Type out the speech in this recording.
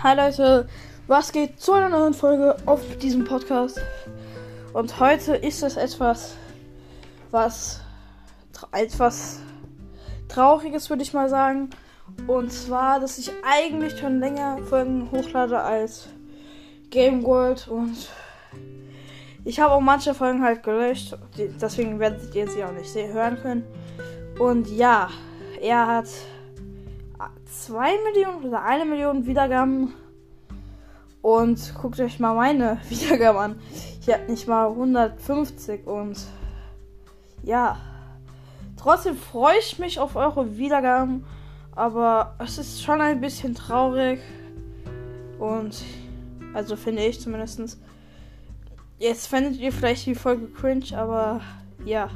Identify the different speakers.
Speaker 1: Hi Leute, was geht zu einer neuen Folge auf diesem Podcast? Und heute ist es etwas, was etwas trauriges, würde ich mal sagen. Und zwar, dass ich eigentlich schon länger Folgen hochlade als Game World und ich habe auch manche Folgen halt gelöscht, deswegen werdet ihr sie auch nicht hören können. Und ja, er hat 2 Millionen oder 1 Million Wiedergaben. Und guckt euch mal meine Wiedergaben an. Ich habe nicht mal 150 und ja. Trotzdem freue ich mich auf eure Wiedergaben, aber es ist schon ein bisschen traurig. Und also finde ich zumindest. Jetzt findet ihr vielleicht die Folge cringe, aber ja.